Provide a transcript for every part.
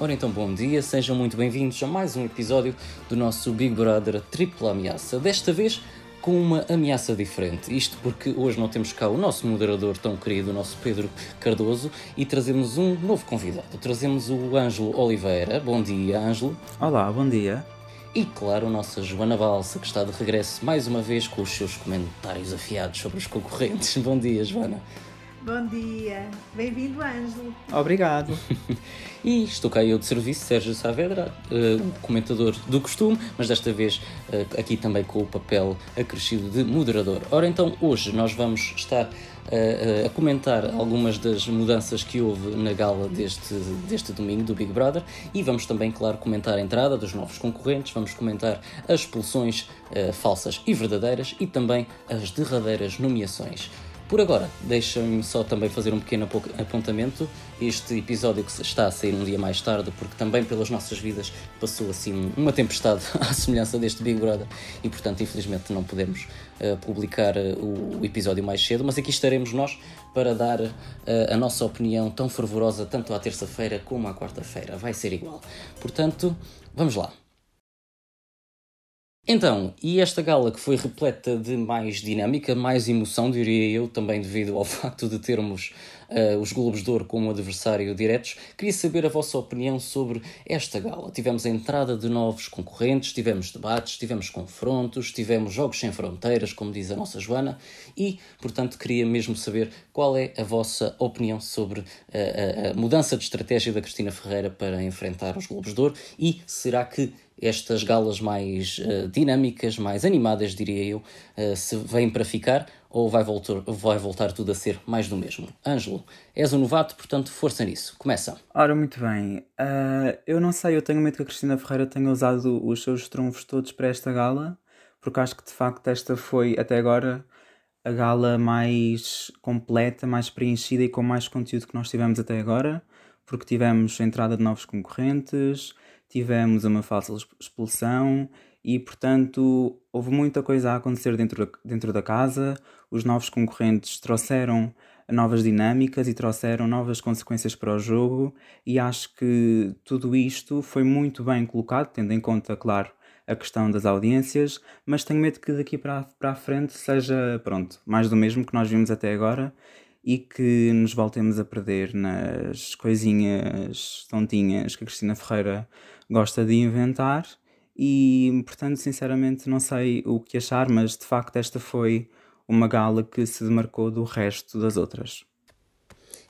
Ora então, bom dia, sejam muito bem-vindos a mais um episódio do nosso Big Brother Tripla Ameaça. Desta vez com uma ameaça diferente. Isto porque hoje não temos cá o nosso moderador tão querido, o nosso Pedro Cardoso, e trazemos um novo convidado. Trazemos o Ângelo Oliveira. Bom dia, Ângelo. Olá, bom dia. E claro, a nossa Joana Balsa, que está de regresso mais uma vez com os seus comentários afiados sobre os concorrentes. Bom dia, Joana. Bom dia, bem-vindo, Ângelo. Obrigado. e estou cá eu de serviço, Sérgio Saavedra, uh, comentador do costume, mas desta vez uh, aqui também com o papel acrescido de moderador. Ora, então, hoje nós vamos estar uh, a comentar algumas das mudanças que houve na gala deste, deste domingo do Big Brother e vamos também, claro, comentar a entrada dos novos concorrentes, vamos comentar as expulsões falsas e verdadeiras e também as derradeiras nomeações. Por agora, deixem-me só também fazer um pequeno apontamento. Este episódio que está a sair um dia mais tarde, porque também pelas nossas vidas passou assim uma tempestade à semelhança deste Big Brother e, portanto, infelizmente não podemos uh, publicar uh, o episódio mais cedo, mas aqui estaremos nós para dar uh, a nossa opinião tão fervorosa tanto à terça-feira como à quarta-feira. Vai ser igual. Portanto, vamos lá. Então, e esta gala que foi repleta de mais dinâmica, mais emoção, diria eu, também devido ao facto de termos uh, os Globos de Ouro como adversário diretos, queria saber a vossa opinião sobre esta gala. Tivemos a entrada de novos concorrentes, tivemos debates, tivemos confrontos, tivemos jogos sem fronteiras, como diz a nossa Joana, e, portanto, queria mesmo saber qual é a vossa opinião sobre a, a, a mudança de estratégia da Cristina Ferreira para enfrentar os Globos de Ouro e será que estas galas mais uh, dinâmicas, mais animadas, diria eu, uh, se vêm para ficar ou vai voltar, vai voltar tudo a ser mais do mesmo? Ângelo, és um novato, portanto, força nisso. Começa. Ora, muito bem. Uh, eu não sei, eu tenho medo que a Cristina Ferreira tenha usado os seus trunfos todos para esta gala, porque acho que de facto esta foi, até agora, a gala mais completa, mais preenchida e com mais conteúdo que nós tivemos até agora, porque tivemos a entrada de novos concorrentes tivemos uma falsa expulsão e, portanto, houve muita coisa a acontecer dentro da, dentro da casa. Os novos concorrentes trouxeram novas dinâmicas e trouxeram novas consequências para o jogo, e acho que tudo isto foi muito bem colocado, tendo em conta, claro, a questão das audiências, mas tenho medo que daqui para, para a frente seja, pronto, mais do mesmo que nós vimos até agora e que nos voltemos a perder nas coisinhas tontinhas que a Cristina Ferreira gosta de inventar e, portanto, sinceramente não sei o que achar, mas de facto esta foi uma gala que se demarcou do resto das outras.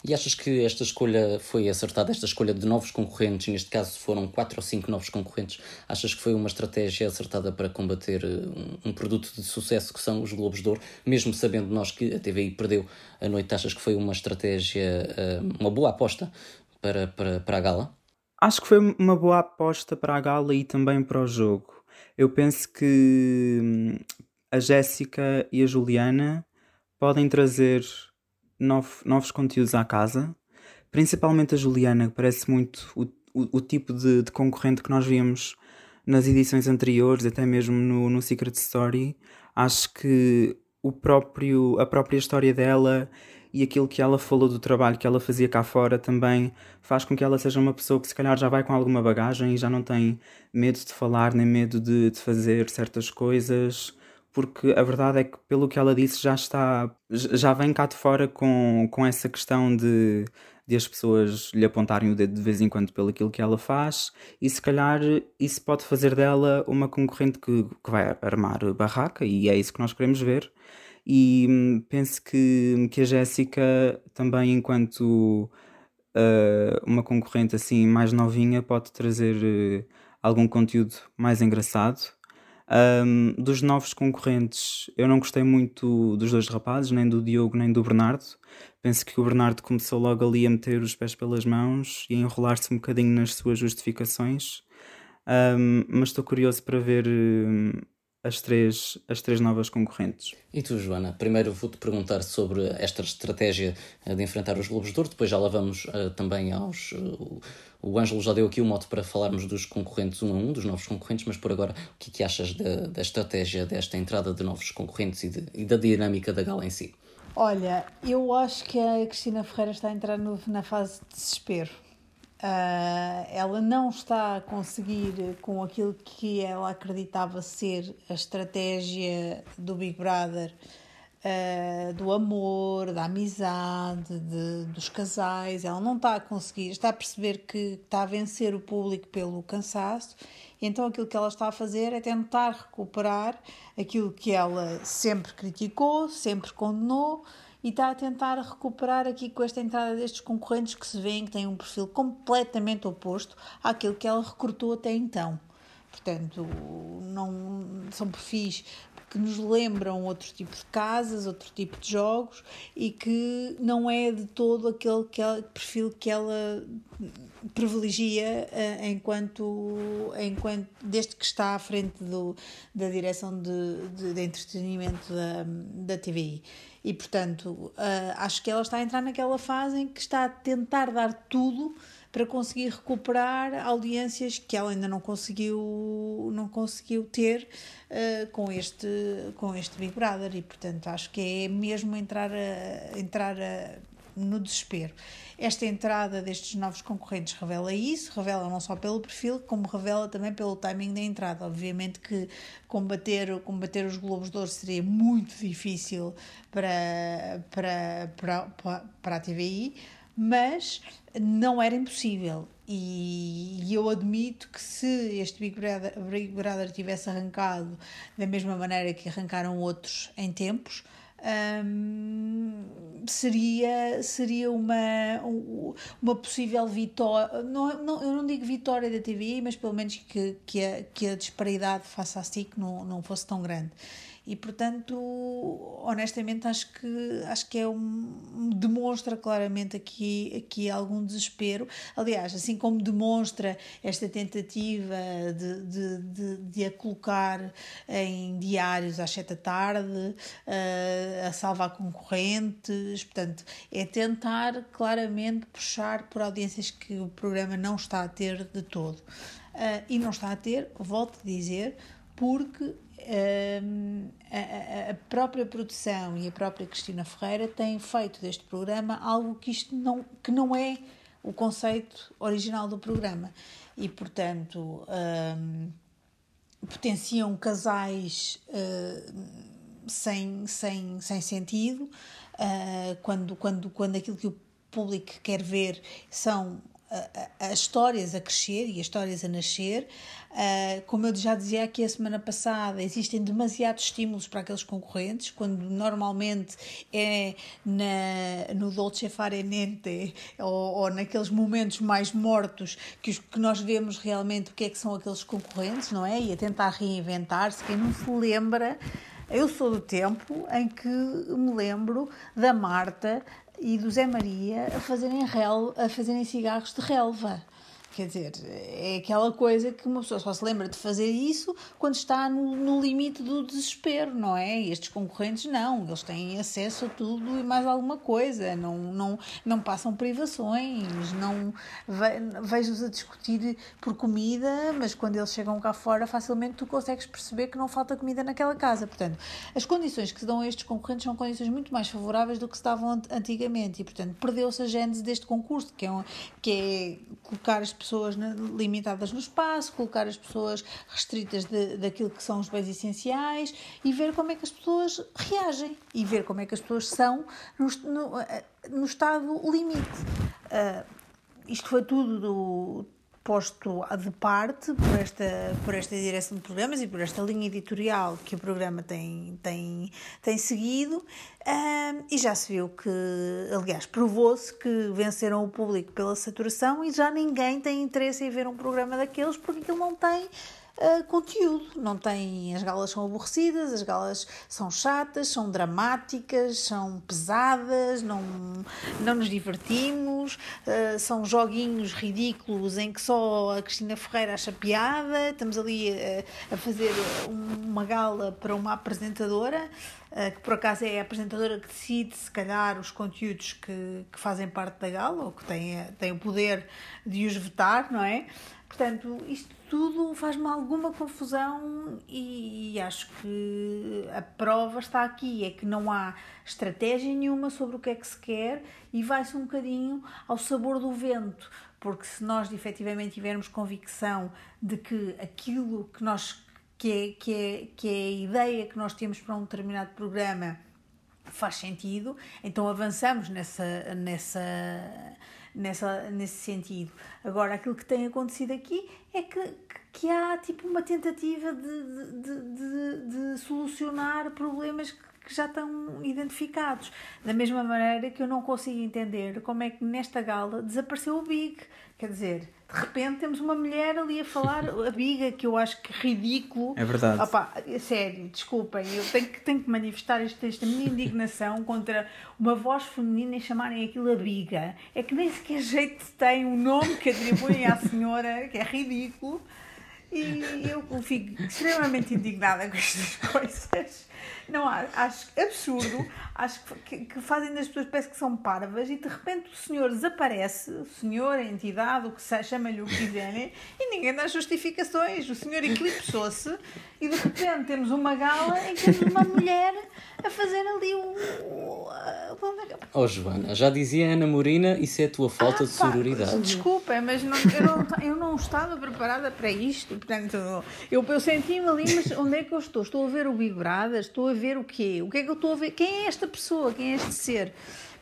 E achas que esta escolha foi acertada, esta escolha de novos concorrentes, neste caso foram quatro ou cinco novos concorrentes, achas que foi uma estratégia acertada para combater eh, um, produto de sucesso que são os Globos de Ouro, mesmo sabendo nós que a TVI perdeu a noite, achas que foi uma estratégia, eh, uma boa aposta para, para, para a gala? Acho que foi uma boa aposta para a gala e também para o jogo. Eu penso que hum, a Jéssica e a Juliana podem trazer novo, novos conteúdos à casa, principalmente a Juliana, que parece muito o, o, o tipo de, de, concorrente que nós vimos nas edições anteriores, até mesmo no, no Secret Story. Acho que o próprio, a própria história dela e aquilo que ela falou do trabalho que ela fazia cá fora também faz com que ela seja uma pessoa que se calhar já vai com alguma bagagem e já não tem medo de falar nem medo de, de fazer certas coisas. Porque a verdade é que pelo que ela disse já está já vem cá de fora com, com essa questão de, de as pessoas lhe apontarem o dedo de vez em quando pelo aquilo que ela faz. E se calhar isso pode fazer dela uma concorrente que, que vai armar barraca. E é isso que nós queremos ver e hum, penso que, que a Jéssica também enquanto uh, uma concorrente assim mais novinha pode trazer uh, algum conteúdo mais engraçado. Um, dos novos concorrentes eu não gostei muito dos dois rapazes nem do Diogo nem do Bernardo. Penso que o Bernardo começou logo ali a meter os pés pelas mãos e a enrolar-se um bocadinho nas suas justificações. Um, mas estou curioso para ver hum, as três, as três novas concorrentes. E tu, Joana? Primeiro vou-te perguntar sobre esta estratégia eh, de enfrentar os Globos de Ouro, depois já lá vamos uh, também aos. Uh, o Ângelo já deu aqui o mote para falarmos dos concorrentes um a um, dos novos concorrentes, mas por agora, o que, é que achas da, da estratégia desta entrada de novos concorrentes e, de, e da dinâmica da gala em si? Olha, eu acho que a Cristina Ferreira está a entrar no, na fase de desespero. Uh, ela não está a conseguir, com aquilo que ela acreditava ser a estratégia do Big Brother, uh, do amor, da amizade, de, dos casais, ela não está a conseguir, está a perceber que está a vencer o público pelo cansaço, então aquilo que ela está a fazer é tentar recuperar aquilo que ela sempre criticou, sempre condenou e está a tentar recuperar aqui com esta entrada destes concorrentes que se vêem que têm um perfil completamente oposto àquilo que ela recrutou até então. Portanto, não são perfis que nos lembram outro tipo de casas, outro tipo de jogos e que não é de todo aquele que ela, perfil que ela privilegia uh, enquanto, enquanto desde que está à frente do, da direção de, de, de entretenimento da, da TVI. E, portanto, uh, acho que ela está a entrar naquela fase em que está a tentar dar tudo para conseguir recuperar audiências que ela ainda não conseguiu, não conseguiu ter uh, com, este, com este Big Brother. E, portanto, acho que é mesmo entrar, a, entrar a, no desespero. Esta entrada destes novos concorrentes revela isso, revela não só pelo perfil, como revela também pelo timing da entrada. Obviamente que combater, combater os Globos de Ouro seria muito difícil para, para, para, para a TVI, mas não era impossível. E, eu admito que se este Big Brother, Big Brother tivesse arrancado da mesma maneira que arrancaram outros em tempos, um, seria, seria uma, uma possível vitória. Não, não, eu não digo vitória da TV, mas pelo menos que, que, a, que a disparidade face à SIC não, não fosse tão grande e portanto honestamente acho que acho que é um demonstra claramente aqui aqui algum desespero. Aliás assim como demonstra esta tentativa de, de, de, de a colocar em diários às sete da tarde uh, a salvar concorrentes. Portanto é tentar claramente puxar por audiências que o programa não está a ter de todo. Uh, e não está a ter volto a dizer porque a, própria produção e a própria Cristina Ferreira têm feito deste programa algo que isto não, que não é o conceito original do programa. E portanto um, potenciam casais uh, sem, sem, sem sentido uh, quando, quando, quando aquilo que o público quer ver são as histórias a crescer e as histórias a nascer. Uh, como eu já dizia aqui a semana passada, existem demasiados estímulos para aqueles concorrentes, quando normalmente é na, no Dolce Fare Niente ou, ou naqueles momentos mais mortos que, os, que nós vemos realmente o que é que são aqueles concorrentes, não é? E a tentar reinventar-se. Quem não se lembra. Eu sou do tempo em que me lembro da Marta e do Zé Maria a fazerem, rel, a fazerem cigarros de relva. Quer dizer, é aquela coisa que uma pessoa só se lembra de fazer isso quando está no, no limite do desespero, não é? Estes concorrentes não, eles têm acesso a tudo e mais alguma coisa, não, não, não passam privações, não ve, vejo-os a discutir por comida, mas quando eles chegam cá fora, facilmente tu consegues perceber que não falta comida naquela casa. Portanto, as condições que se dão a estes concorrentes são condições muito mais favoráveis do que se davam antigamente e, portanto, perdeu-se a gênese deste concurso, que é, um, que é colocar as pessoas limitadas no espaço, colocar as pessoas restritas de, daquilo que são os bens essenciais e ver como é que as pessoas reagem e ver como é que as pessoas são no, no, eh, no estado limite. Uh, isto foi tudo do, posto de parte por esta, por esta direção de programas e por esta linha editorial que o programa tem, tem, tem seguido. Um, e já se viu que, aliás, provou-se que venceram o público pela saturação e já ninguém tem interesse em ver um programa daqueles porque aquilo não tem uh, conteúdo. Não tem. As galas são aborrecidas, as galas são chatas, são dramáticas, são pesadas, não, não nos divertimos, uh, são joguinhos ridículos em que só a Cristina Ferreira acha piada. Estamos ali a, a fazer uma gala para uma apresentadora. Que por acaso é a apresentadora que decide, se calhar, os conteúdos que, que fazem parte da gala, ou que tem, tem o poder de os vetar, não é? Portanto, isto tudo faz-me alguma confusão e, e, acho que a prova está aqui, é que não há estratégia nenhuma sobre o que é que se quer e vai-se um bocadinho ao sabor do vento, porque se nós efetivamente tivermos convicção de que aquilo que nós que é, que é, que é a ideia que nós temos para um determinado programa faz sentido, então avançamos nessa, nessa, nessa, nesse sentido. Agora, aquilo que tem acontecido aqui é que, que há tipo uma tentativa de, de, de, de solucionar problemas que que já estão identificados. Da mesma maneira que eu não consigo entender como é que nesta gala desapareceu o Big. Quer dizer, de repente temos uma mulher ali a falar a biga, que eu acho que ridículo. É verdade. Opa, sério, desculpem, eu tenho que, tenho que manifestar esta, esta minha indignação contra uma voz feminina e chamarem aquilo a biga. É que nem sequer jeito tem o nome que atribuem à senhora, que é ridículo. E eu fico extremamente indignada com estas coisas. Não, acho absurdo, acho que, que fazem das pessoas parece que são parvas e de repente o senhor desaparece, o senhor, a entidade, o que seja, chama-lhe o que quiserem, e ninguém dá justificações. O senhor eclipsou-se e de repente temos uma gala em que temos uma mulher a fazer ali o. oh, Joana, já dizia Ana Morina, isso é a tua falta ah, de sororidade. Desculpem, mas não, eu, não, eu não estava preparada para isto. Portanto, eu, eu senti-me ali, mas onde é que eu estou? Estou a ver o Big Brother, estou a ver o quê? O que é que eu estou a ver? Quem é esta pessoa? Quem é este ser?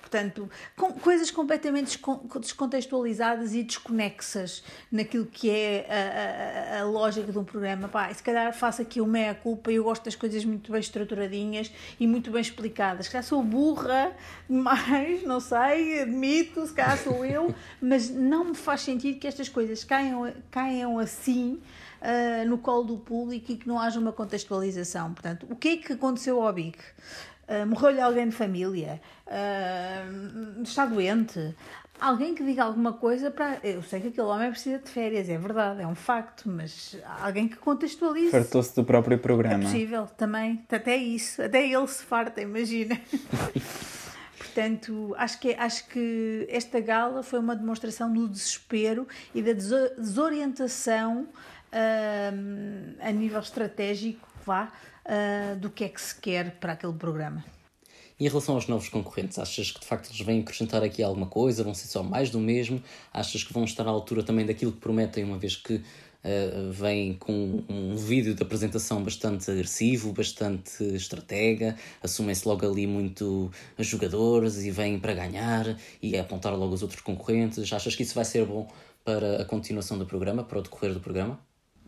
Portanto, com coisas completamente descontextualizadas e desconexas naquilo que é a, a, a lógica de um programa. Pá, se calhar faço aqui o meia-culpa eu gosto das coisas muito bem estruturadinhas e muito bem explicadas. Se calhar sou burra demais, não sei, admito, se calhar sou eu, mas não me faz sentido que estas coisas caiam, caiam assim. Uh, no colo do público e que não haja uma contextualização. Portanto, o que é que aconteceu ao Big? Uh, Morreu-lhe alguém de família? Uh, está doente? Alguém que diga alguma coisa para. Eu sei que aquele homem precisa de férias, é verdade, é um facto, mas alguém que contextualize. Fartou-se do próprio programa. É possível, também. Até isso. Até ele se farta, imagina. Portanto, acho que, acho que esta gala foi uma demonstração do desespero e da desorientação a nível estratégico, vá, uh, do que é que se quer para aquele programa. E em relação aos novos concorrentes, achas que de facto eles vêm acrescentar aqui alguma coisa? Vão ser só mais do mesmo? Achas que vão estar à altura também daquilo que prometem, uma vez que uh, vêm com um vídeo de apresentação bastante agressivo, bastante estratega, assumem-se logo ali muito jogadores e vêm para ganhar e apontar logo os outros concorrentes? Achas que isso vai ser bom para a continuação do programa, para o decorrer do programa?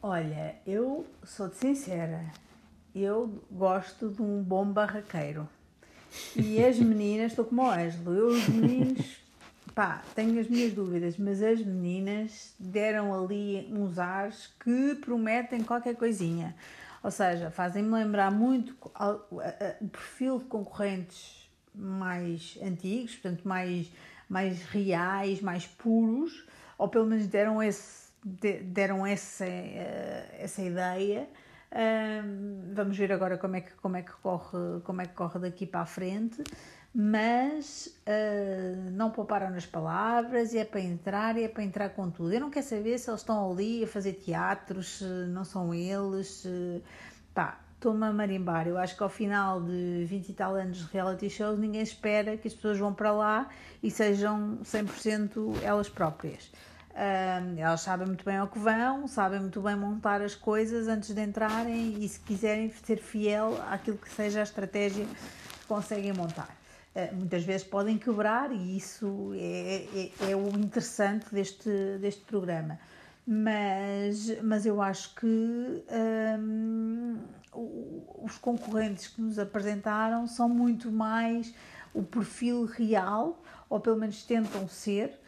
Olha, eu sou-te sincera, eu gosto de um bom barraqueiro. E as meninas, estou como o Ângelo, eu os meninos, pá, tenho as minhas dúvidas, mas as meninas deram ali uns ares que prometem qualquer coisinha. Ou seja, fazem-me lembrar muito o perfil de concorrentes mais antigos, portanto, mais, mais reais, mais puros, ou pelo menos deram, esse, deram essa, eh, essa ideia vamos ver agora como é que como é que corre como é que corre daqui para a frente mas uh, não pouparam nas palavras e é para entrar e é para entrar com tudo eu não quero saber se eles estão ali a fazer teatros se não são eles pá estou-me a marimbar. Eu acho que ao final de 20 e tal anos de reality shows, ninguém espera que as pessoas vão para lá e sejam 100% elas próprias. Uh, elas sabem muito bem ao que vão, sabem muito bem montar as coisas antes de entrarem e se quiserem ser fiel àquilo que seja a estratégia que conseguem montar. Uh, muitas vezes podem quebrar e isso é, é, é, o interessante deste, deste programa. Mas, mas eu acho que um, os concorrentes que nos apresentaram são muito mais o perfil real, ou pelo menos tentam ser,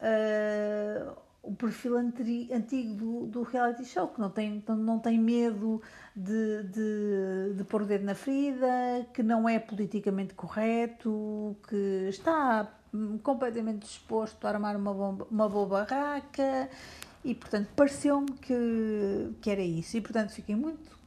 uh, o perfil antigo do, do, reality show, que não tem, não tem medo de, de, de pôr o dedo na ferida, que não é politicamente correto, que está completamente disposto a armar uma, bomba, uma boa barraca e, portanto, pareceu-me que, que era isso. E, portanto, fiquei muito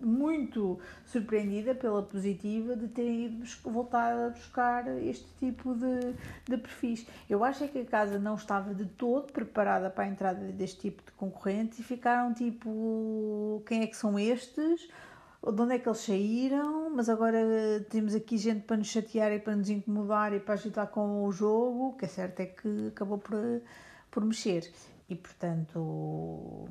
muito surpreendida pela positiva de terem ido voltar a buscar este tipo de, de perfis. Eu acho é que a casa não estava de todo preparada para a entrada deste tipo de concorrentes e ficaram tipo: quem é que são estes? De onde é que eles saíram? Mas agora temos aqui gente para nos chatear e para nos incomodar e para agitar com o jogo. O que é certo é que acabou por por mexer. E portanto,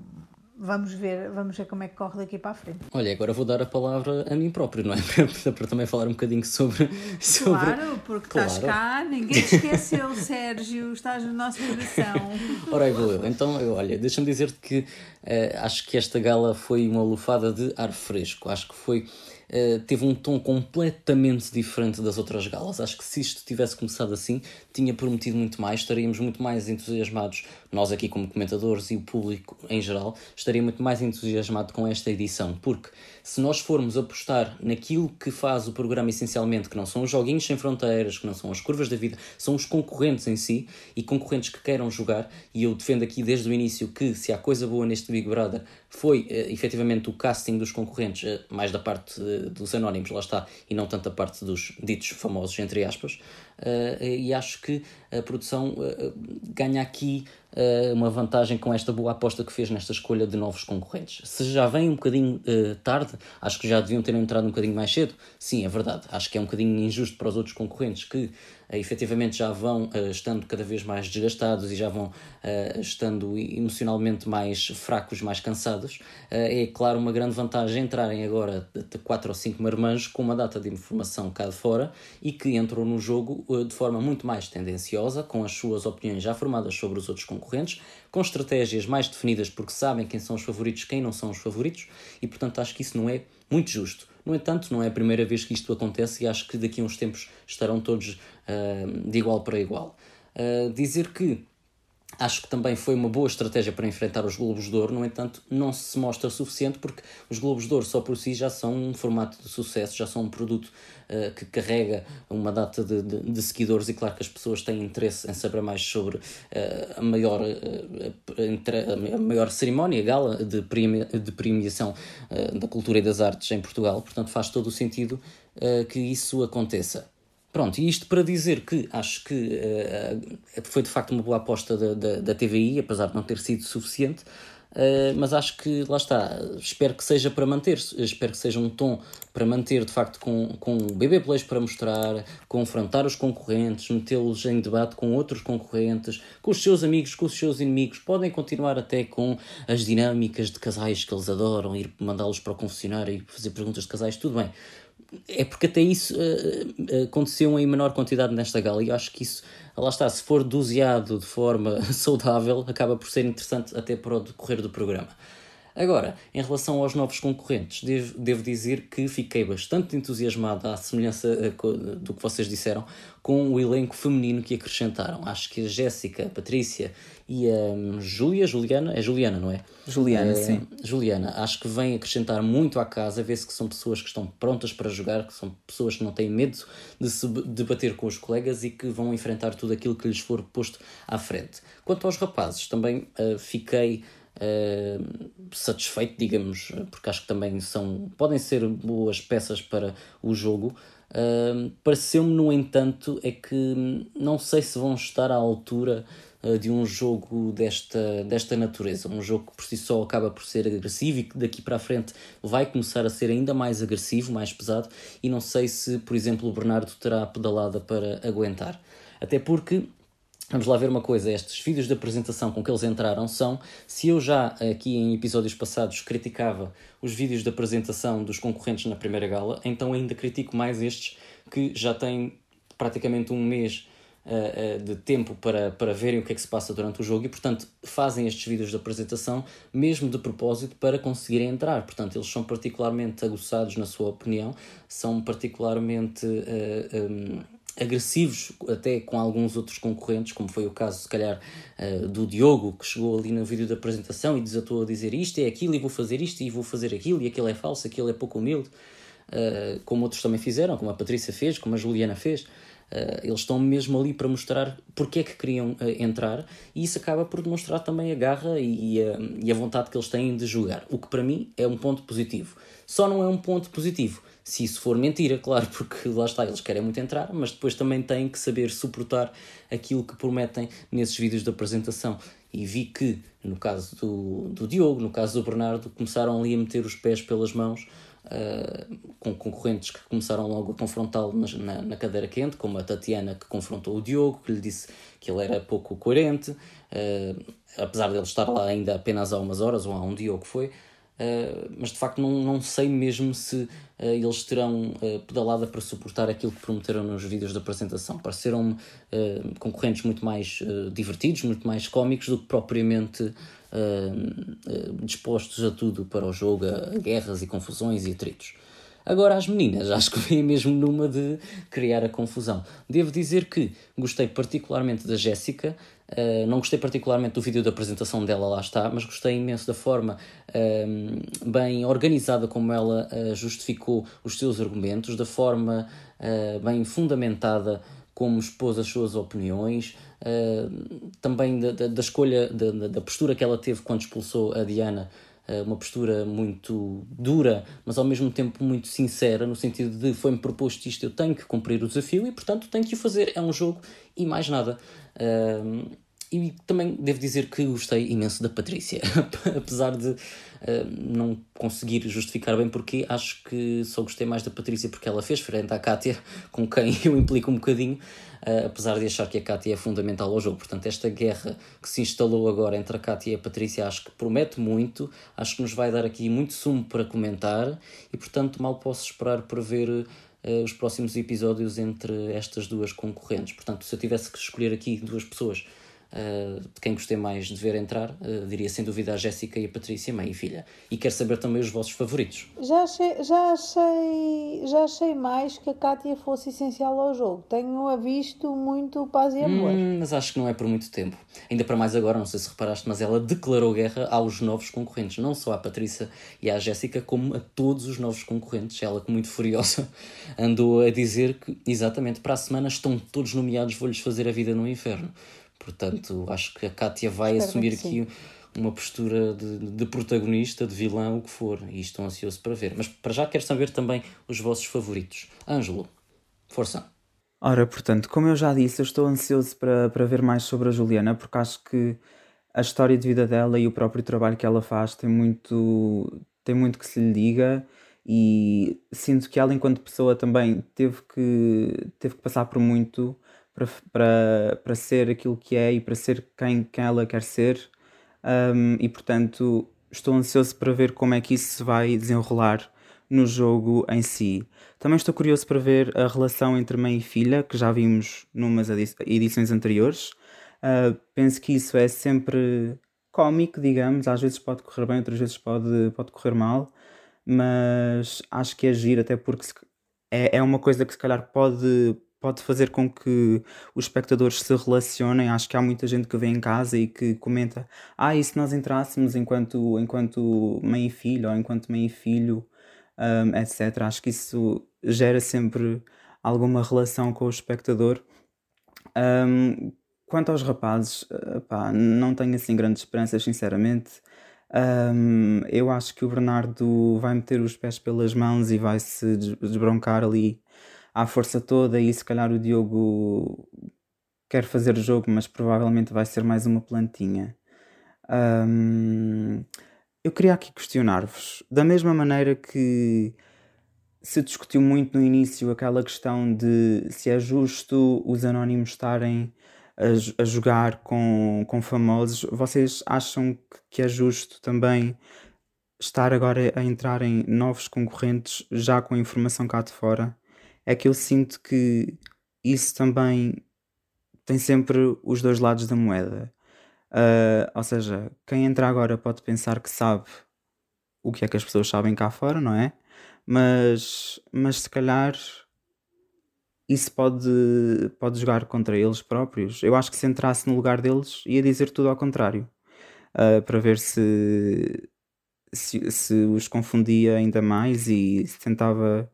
vamos ver, vamos ver como é que corre daqui para a frente. Olha, agora vou dar a palavra a mim próprio, não é? Para, para também falar um bocadinho sobre. sobre... Claro, porque claro. estás cá, ninguém te esqueceu, Sérgio, estás no nosso coração. Ora eu. Então, eu, olha, deixa-me dizer-te que uh, acho que esta gala foi uma lufada de ar fresco. Acho que foi eh, teve um tom completamente diferente das outras galas. Acho que se isto tivesse começado assim, tinha prometido muito mais, estaríamos muito mais entusiasmados, nós aqui como comentadores e o público em geral, estaria muito mais entusiasmado com esta edição, porque se nós formos apostar naquilo que faz o programa essencialmente, que não são os joguinhos sem fronteiras, que não são as curvas da vida, são os concorrentes em si e concorrentes que queiram jogar, e eu defendo aqui desde o início que se há coisa boa neste Big Brother foi uh, efetivamente o casting dos concorrentes, uh, mais da parte uh, dos anónimos, lá está, e não tanto da parte dos ditos famosos, entre aspas, e acho que a produção ganha aqui uma vantagem com esta boa aposta que fez nesta escolha de novos concorrentes. Se já vem um bocadinho tarde, acho que já deviam ter entrado um bocadinho mais cedo. Sim, é verdade. Acho que é um bocadinho injusto para os outros concorrentes que uh, efetivamente já vão uh, estando cada vez mais desgastados e já vão uh, estando emocionalmente mais fracos, mais cansados. é claro uma grande vantagem entrarem agora de 4 ou 5 marmanjos com uma data de informação cá de fora e que entram no jogo de forma muito mais tendenciosa, com as suas opiniões já formadas sobre os outros concorrentes, com estratégias mais definidas porque sabem quem são os favoritos, quem não são os favoritos, e portanto acho que isso não é muito justo. No entanto, não é a primeira vez que isto acontece e acho que daqui a uns tempos estarão todos uh, de igual para igual. Uh, dizer que Acho que também foi uma boa estratégia para enfrentar os Globos de Ouro, no entanto, não se mostra suficiente porque os Globos de Ouro só por si já são um formato de sucesso, já são um produto uh, que carrega uma data de, de, de, seguidores e claro que as pessoas têm interesse em saber mais sobre uh, a, maior, uh, a maior cerimónia, gala de, de premiação da cultura e das artes em Portugal, portanto faz todo o sentido que isso aconteça. Pronto, e isto para dizer que acho que uh, foi de facto uma boa aposta da, da, da TVI, apesar de não ter sido suficiente, uh, mas acho que lá está, espero que seja para manter, espero que seja um tom para manter de facto com, com o BB Plays para mostrar, confrontar os concorrentes, metê-los em debate com outros concorrentes, com os seus amigos, com os seus inimigos, podem continuar até com as dinâmicas de casais que eles adoram, ir mandá-los para o confessionário e fazer perguntas de casais, tudo bem é porque até isso uh, aconteceu em menor quantidade nesta gala e eu acho que isso, lá está, se for doseado de forma saudável, acaba por ser interessante até para o decorrer do programa. Agora, em relação aos novos concorrentes, devo, devo dizer que fiquei bastante entusiasmado, à semelhança eh, do que vocês disseram, com o elenco feminino que acrescentaram. Acho que a Jéssica, a Patrícia e a um, Júlia, Juliana, é Juliana, não é? Juliana, é, sim. Juliana, acho que vem acrescentar muito à casa, vê-se que são pessoas que estão prontas para jogar, que são pessoas que não têm medo de se debater com os colegas e que vão enfrentar tudo aquilo que lhes for posto à frente. Quanto aos rapazes, também uh, fiquei satisfeito, digamos, porque acho que também são, podem ser boas peças para o jogo. Uh, Pareceu-me, no entanto, é que não sei se vão estar à altura uh, de um jogo desta, desta natureza. Um jogo que por si só acaba por ser agressivo e que daqui para a frente vai começar a ser ainda mais agressivo, mais pesado. E não sei se, por exemplo, o Bernardo terá a pedalada para aguentar. Até porque Vamos lá ver uma coisa, estes vídeos de apresentação com que eles entraram são, se eu já aqui em episódios passados criticava os vídeos de apresentação dos concorrentes na primeira gala, então ainda critico mais estes que já têm praticamente um mês uh, uh, de tempo para, para verem o que é que se passa durante o jogo e, portanto, fazem estes vídeos de apresentação mesmo de propósito para conseguirem entrar. Portanto, eles são particularmente aguçados na sua opinião, são particularmente... Uh, um, agressivos até com alguns outros concorrentes, como foi o caso, se calhar, uh, do Diogo, que chegou ali no vídeo da apresentação e desatou a dizer isto é aquilo e vou fazer isto e vou fazer aquilo e aquilo é falso, aquilo é pouco humilde, uh, como outros também fizeram, como a Patrícia fez, como a Juliana fez. Uh, eles estão mesmo ali para mostrar porque é que queriam entrar e isso acaba por demonstrar também a garra e, a, e a vontade que eles têm de jogar, o que para mim é um ponto positivo. Só não é um ponto positivo se isso for mentira, claro, porque lá está, eles querem muito entrar, mas depois também têm que saber suportar aquilo que prometem nesses vídeos de apresentação. E vi que, no caso do, do Diogo, no caso do Bernardo, começaram ali a meter os pés pelas mãos uh, com concorrentes que começaram logo a confrontá-lo na, na, cadeira quente, como a Tatiana que confrontou o Diogo, que lhe disse que ele era pouco coerente, uh, apesar de ele estar lá ainda apenas há umas horas, ou há um dia ou que foi, Uh, mas de facto não, não sei mesmo se uh, eles terão uh, pedalada para suportar aquilo que prometeram nos vídeos da apresentação. Pareceram-me concorrentes muito mais divertidos, muito mais cómicos do que propriamente dispostos a tudo para o jogo, a guerras e confusões e atritos. Agora, as meninas, acho que vem mesmo numa de criar a confusão. Devo dizer que gostei particularmente da Jéssica, uh, não gostei particularmente do vídeo da apresentação dela, lá está, mas gostei imenso da forma uh, bem organizada como ela uh, justificou os seus argumentos, da forma bem fundamentada como expôs as suas opiniões, também da, da, da escolha, da, da postura que ela teve quando expulsou a Diana eh, uma postura muito dura, mas ao mesmo tempo muito sincera, no sentido de foi-me proposto isto, eu tenho que cumprir o desafio e, portanto, tenho que o fazer. É um jogo e mais nada. Uh, e também devo dizer que gostei imenso da Patrícia, apesar de não conseguir justificar bem porque acho que só gostei mais da Patrícia porque ela fez frente à Kátia, com quem eu implico um bocadinho, uh, apesar de achar que a Kátia é fundamental ao jogo. Portanto, esta guerra que se instalou agora entre a Kátia e a Patrícia acho que promete muito, acho que nos vai dar aqui muito sumo para comentar e, portanto, mal posso esperar para ver uh, os próximos episódios entre estas duas concorrentes. Portanto, se eu tivesse que escolher aqui duas pessoas de quem gostei mais de ver entrar, uh, diria sem dúvida a Jéssica e a Patrícia, mãe e filha. E quero saber também os vossos favoritos. Já achei, já achei, já achei mais que a Kátia fosse essencial ao jogo. Tenho-a visto muito paz e amor. Hum, mas acho que não é por muito tempo. Ainda para mais agora, não sei se reparaste, mas ela declarou guerra aos novos concorrentes, não só à Patrícia e à Jéssica, como a todos os novos concorrentes. Ela, que muito furiosa, andou a dizer que, exatamente, para a semana estão todos nomeados, vou-lhes fazer a vida no inferno. Portanto, acho que a Kátia vai Espero assumir aqui uma postura de, de, protagonista, de vilã, o que for, e estou ansioso para ver. Mas para já quero saber também os vossos favoritos. Ângelo, força. Ora, portanto, como eu já disse, eu estou ansioso para, para ver mais sobre a Juliana, porque acho que a história de vida dela e o próprio trabalho que ela faz tem muito, tem muito que se lhe diga e sinto que ela, enquanto pessoa, também teve que, teve que passar por muito para, para, ser aquilo que é e para ser quem, quem ela quer ser. Um, e portanto, estou ansioso para ver como é que isso se vai desenrolar no jogo em si. Também estou curioso para ver a relação entre mãe e filha, que já vimos numas edições anteriores. Uh, penso que isso é sempre cómico, digamos. Às vezes pode correr bem, outras vezes pode, pode correr mal. Mas acho que é giro, até porque é, é uma coisa que se calhar pode, pode fazer com que os espectadores se relacionem. Acho que há muita gente que vem em casa e que comenta: Ah, e se nós entrássemos enquanto, enquanto mãe e filho, ou enquanto mãe e filho, um, etc. Acho que isso gera sempre alguma relação com o espectador. Um, quanto aos rapazes, pá, não tenho assim grandes esperanças, sinceramente. Um, eu acho que o Bernardo vai meter os pés pelas mãos e vai se desbroncar ali à força toda e se calhar o Diogo quer fazer jogo, mas provavelmente vai ser mais uma plantinha. Eu queria aqui questionar-vos, da mesma maneira que se discutiu muito no início aquela questão de se é justo os anónimos estarem a, a jogar com, com famosos, vocês acham que é justo também estar agora a entrar em novos concorrentes já com a informação cá de fora? É que eu sinto que isso também tem sempre os dois lados da moeda. Uh, ou seja, quem entra agora pode pensar que sabe o que é que as pessoas sabem cá fora, não é? Mas, mas se calhar isso pode, pode jogar contra eles próprios. Eu acho que se entrasse no lugar deles ia dizer tudo ao contrário. Uh, para ver se, se, se os confundia ainda mais e se tentava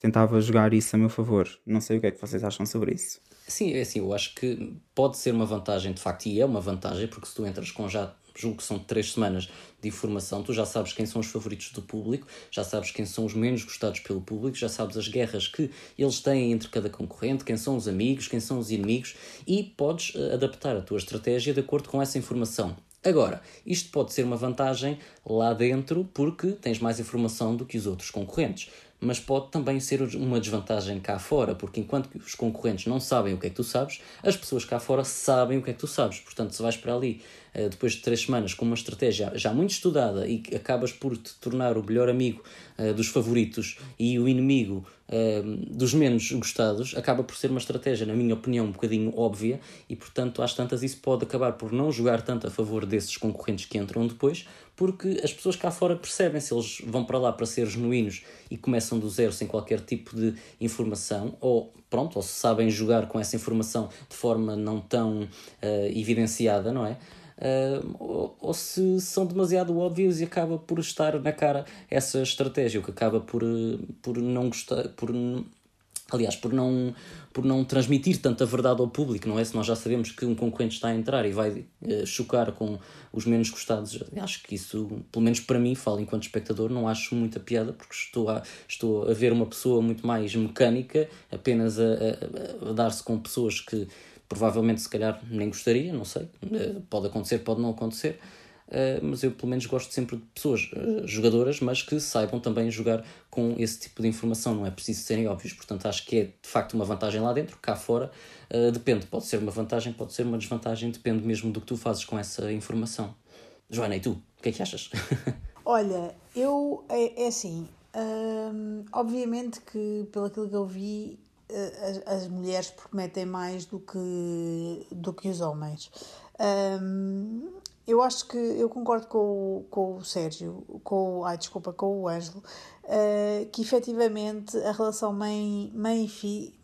tentava jogar isso a meu favor. Não sei o que é que vocês acham sobre isso. Sim, é assim, eu acho que pode ser uma vantagem, de facto, e é uma vantagem, porque se tu entras com já, julgo que são três semanas de informação, tu já sabes quem são os favoritos do público, já sabes quem são os menos gostados pelo público, já sabes as guerras que eles têm entre cada concorrente, quem são os amigos, quem são os inimigos, e podes eh, adaptar a tua estratégia de acordo com essa informação. Agora, isto pode ser uma vantagem lá dentro porque tens mais informação do que os outros concorrentes, mas pode também ser uma desvantagem cá fora, porque enquanto os concorrentes não sabem o que é que tu sabes, as pessoas cá fora sabem o que é que tu sabes. Portanto, se vais para ali eh, depois de três semanas com uma estratégia já muito estudada e acabas por te tornar o melhor amigo uh, dos favoritos e o inimigo uh, dos menos gostados, acaba por ser uma estratégia, na minha opinião, um bocadinho óbvia e, portanto, às tantas isso pode acabar por não jogar tanto a favor desses concorrentes que entram depois, porque as pessoas cá fora percebem se eles vão para lá para ser genuínos e começam do zero sem qualquer tipo de informação, ou pronto, ou se sabem jogar com essa informação de forma não tão uh, evidenciada, não é? Uh, ou, ou, se são demasiado óbvios e acaba por estar na cara essa estratégia, o que acaba por, por não gostar, por aliás, por não, por não transmitir tanta verdade ao público, não é? Se nós já sabemos que um concorrente está a entrar e vai uh, chocar com os menos gostados, acho que isso, pelo menos para mim, falo enquanto espectador, não acho muita piada, porque estou a, estou a ver uma pessoa muito mais mecânica, apenas a, a, a dar-se com pessoas que provavelmente se calhar nem gostaria, não sei, eh, pode acontecer, pode não acontecer, eh, mas eu pelo menos gosto sempre de pessoas eh, jogadoras, mas que saibam também jogar com esse tipo de informação, não é preciso serem óbvios, portanto acho que é de facto uma vantagem lá dentro, cá fora. Depende, pode ser uma vantagem, pode ser uma desvantagem, depende mesmo do que tu fazes com essa informação. Joana, e tu, o que é que achas? Olha, eu, é, é assim, hum, obviamente que pelo que eu vi, as, as mulheres prometem mais do que, do que os homens. Um, eu acho que eu concordo com o, com o Sérgio, com, ai, desculpa, com o Ângelo, uh, que efetivamente a relação mãe, mãe,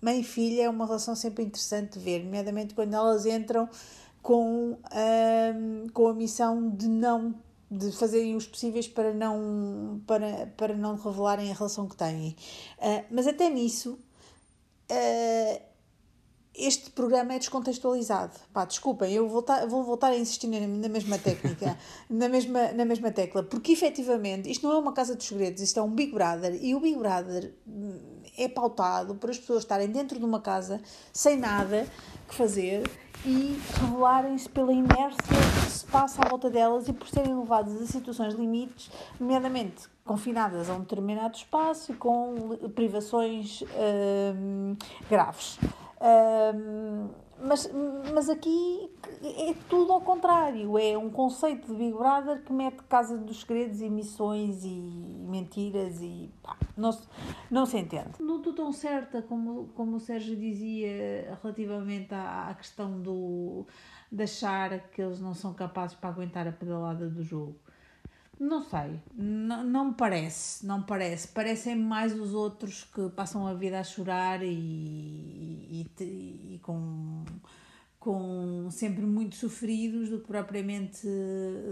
mãe filha é uma relação sempre interessante de ver, nomeadamente quando elas entram com, um, com a missão de não de fazerem os possíveis para não para, para não revelarem a relação que têm. Uh, mas até nisso uh, este programa é descontextualizado. Pá, desculpem, eu vou voltar, a insistir na mesma técnica, na, mesma, na mesma tecla, porque efetivamente isto não é uma casa dos segredos, isto é um Big Brother e o Big Brother hum, é pautado por as pessoas estarem dentro de uma casa sem nada que fazer e revelarem-se pela inércia que se passa à volta delas e por serem levadas a situações limites, nomeadamente confinadas a um determinado espaço e com privações hum, graves. Hum, mas, mas aqui é tudo ao contrário. É um conceito de Big Brother que mete Casa dos Segredos e missões e mentiras e pá, não, se, não se entende. Não estou tão certa como, como o Sérgio dizia relativamente à, à questão do, de achar que eles não são capazes para aguentar a pedalada do jogo. Não sei, não, não me parece, não me parece. Parecem mais os outros que passam a vida a chorar e, e, e, e com, com sempre muito sofridos do que propriamente,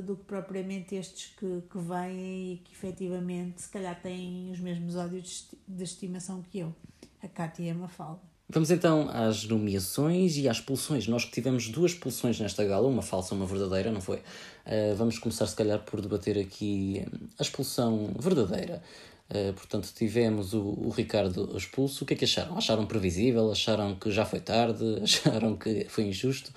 do que propriamente estes que, que vêm e que efetivamente se calhar têm os mesmos ódios de estimação que eu, a Cátia e a Mafalda. Vamos então às nomeações e às expulsões. Nós que tivemos duas expulsões nesta gala, uma falsa e uma verdadeira, não foi? Uh, vamos começar, se calhar, por debater aqui a expulsão verdadeira. Uh, portanto, tivemos o, o, Ricardo expulso. O que é que acharam? Acharam previsível? Acharam que já foi tarde? Acharam que foi injusto?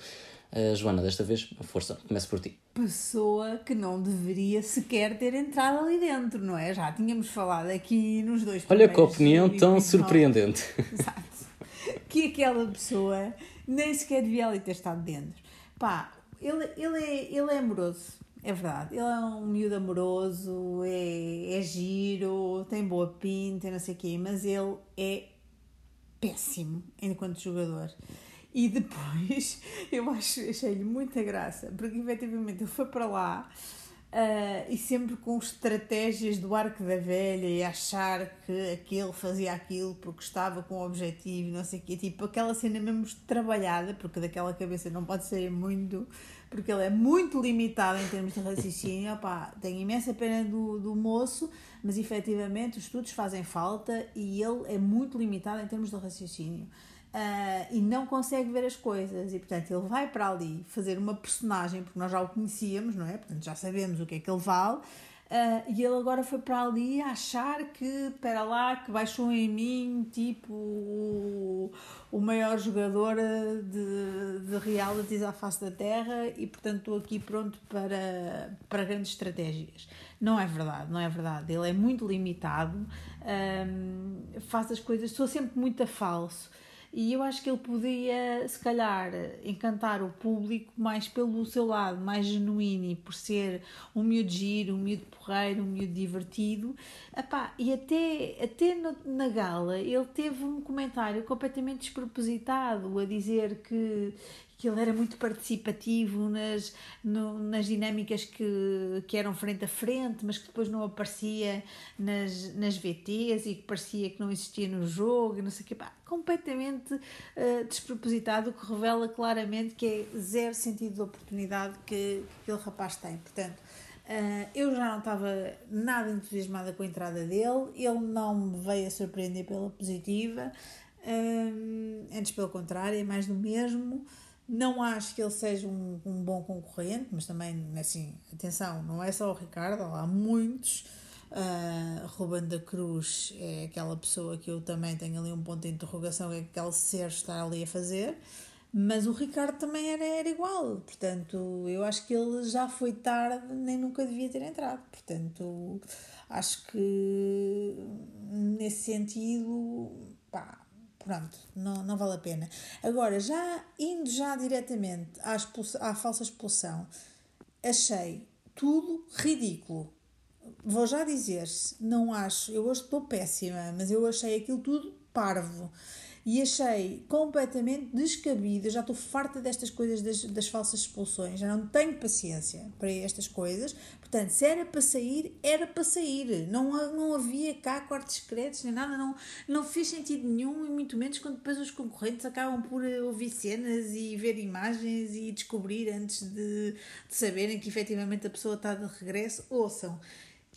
Uh, Joana, desta vez, força, começo por ti. Pessoa que não deveria sequer ter entrado ali dentro, não é? Já tínhamos falado aqui nos dois Olha que opinião tão surpreendente. Exato que aquela pessoa nem sequer devia ali ter estado dentro. Pá, ele, ele, é, ele é amoroso, é verdade. Ele é um miúdo amoroso, é, é giro, tem boa pinta, não sei o quê, mas ele é péssimo enquanto jogador. E depois eu acho, achei-lhe muita graça, porque efetivamente ele foi para lá Uh, e sempre com estratégias do arco da velha e achar que aquele fazia aquilo porque estava com o objetivo, não sei o quê, tipo aquela cena mesmo trabalhada, porque daquela cabeça não pode sair muito, porque ele é muito limitado em termos de raciocínio. Opá, tenho imensa pena do, do moço, mas efetivamente os estudos fazem falta e ele é muito limitado em termos de raciocínio uh, e não consegue ver as coisas. E portanto ele vai para ali fazer uma personagem, porque nós já o conhecíamos, não é? Portanto já sabemos o que é que ele vale. Uh, e ele agora foi para ali achar que, espera lá, que baixou em mim, tipo, o, o maior jogador de, de realities à face da Terra e, portanto, estou aqui pronto para, para grandes estratégias. Não é verdade, não é verdade. Ele é muito limitado, um, faz as coisas, sou sempre muito a falso. E eu acho que ele podia, se calhar, encantar o público mais pelo seu lado, mais genuíno e por ser um miúdo giro, um miúdo porreiro, um miúdo divertido. Epá, e até, até no, na gala ele teve um comentário completamente despropositado a dizer que que ele era muito participativo nas, no, nas dinâmicas que, que eram frente a frente, mas que depois não aparecia nas, nas VTs e que parecia que não existia no jogo, não sei o quê. Pá, completamente uh, despropositado, o que revela claramente que é zero sentido de oportunidade que, que aquele rapaz tem. Portanto, uh, eu já não estava nada entusiasmada com a entrada dele, ele não me veio a surpreender pela positiva, uh, antes pelo contrário, é mais do mesmo. Não acho que ele seja um, um bom concorrente, mas também, assim, atenção, não é só o Ricardo, há muitos. Uh, Ruben da Cruz é aquela pessoa que eu também tenho ali um ponto de interrogação, é que aquele ser está ali a fazer, mas o Ricardo também era, era igual, portanto, eu acho que ele já foi tarde, nem nunca devia ter entrado, portanto, acho que nesse sentido, pá, pronto, não, não vale a pena. Agora, já indo já diretamente à, à falsa expulsão, achei tudo ridículo. Vou já dizer, não acho, eu hoje estou péssima, mas eu achei aquilo tudo parvo e achei completamente descabido. Eu já estou farta destas coisas das, das falsas expulsões, já não tenho paciência para estas coisas. Portanto, se era para sair, era para sair. Não, não havia cá quartos secretos nem nada, não, não fez sentido nenhum, e muito menos quando depois os concorrentes acabam por ouvir cenas e ver imagens e descobrir antes de, de saberem que efetivamente a pessoa está de regresso. Ouçam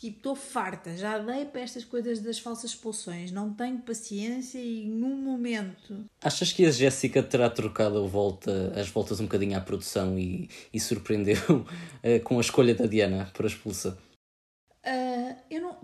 Tipo, estou farta, já dei para estas coisas das falsas expulsões, não tenho paciência e num momento. Achas que a Jéssica terá trocado volta, as voltas um bocadinho à produção e, e surpreendeu uh, com a escolha da Diana para expulsa?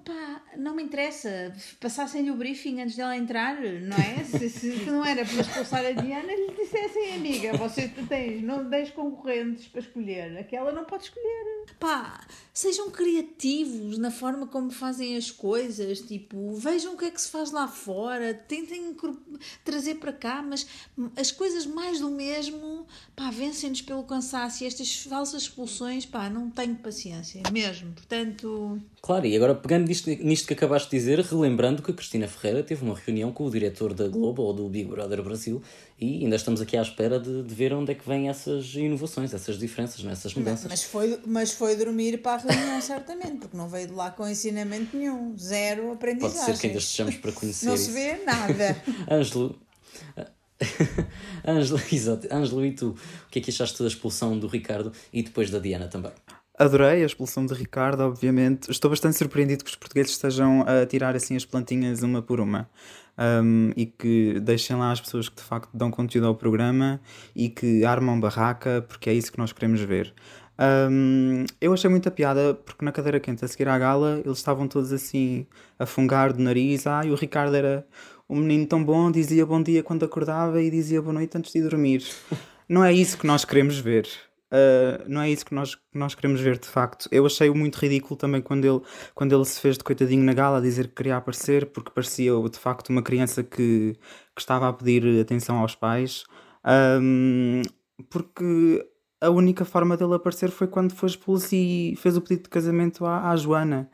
Pá, não me interessa. Passassem-lhe o briefing antes dela entrar, não é? Se, se não era para expulsar a Diana, lhe dissessem, amiga, você tens não, 10 concorrentes para escolher, aquela não pode escolher. Pá, sejam criativos na forma como fazem as coisas, tipo, vejam o que é que se faz lá fora, tentem trazer para cá, mas as coisas mais do mesmo, pá, vencem-nos pelo cansaço e estas falsas expulsões, pá, não tenho paciência, mesmo. Portanto. Claro, e agora pegando nisto, nisto que acabaste de dizer, relembrando que a Cristina Ferreira teve uma reunião com o diretor da Globo ou do Big Brother Brasil e ainda estamos aqui à espera de, de ver onde é que vêm essas inovações, essas diferenças, né? essas mudanças. Mas foi, mas foi dormir para a reunião, certamente, porque não veio de lá com ensinamento nenhum, zero aprendizagem. Pode ser que ainda estejamos para conhecer. não se vê nada. Ângelo. Ângelo, exato. Ângelo, e tu? O que é que achaste da expulsão do Ricardo e depois da Diana também? Adorei a expulsão de Ricardo, obviamente. Estou bastante surpreendido que os portugueses estejam a tirar assim as plantinhas uma por uma. Um, e que deixem lá as pessoas que de facto dão conteúdo ao programa e que armam barraca, porque é isso que nós queremos ver. Um, eu achei muita piada porque na cadeira quente a seguir à gala eles estavam todos assim a fungar do nariz. Ah, e o Ricardo era um menino tão bom, dizia bom dia quando acordava e dizia boa noite antes de dormir. Não é isso que nós queremos ver. Uh, não é isso que nós, que nós queremos ver de facto. Eu achei-o muito ridículo também quando ele, quando ele se fez de coitadinho na gala a dizer que queria aparecer, porque parecia de facto uma criança que, que estava a pedir atenção aos pais. Um, porque a única forma dele aparecer foi quando foi expulso e fez o pedido de casamento à, à Joana.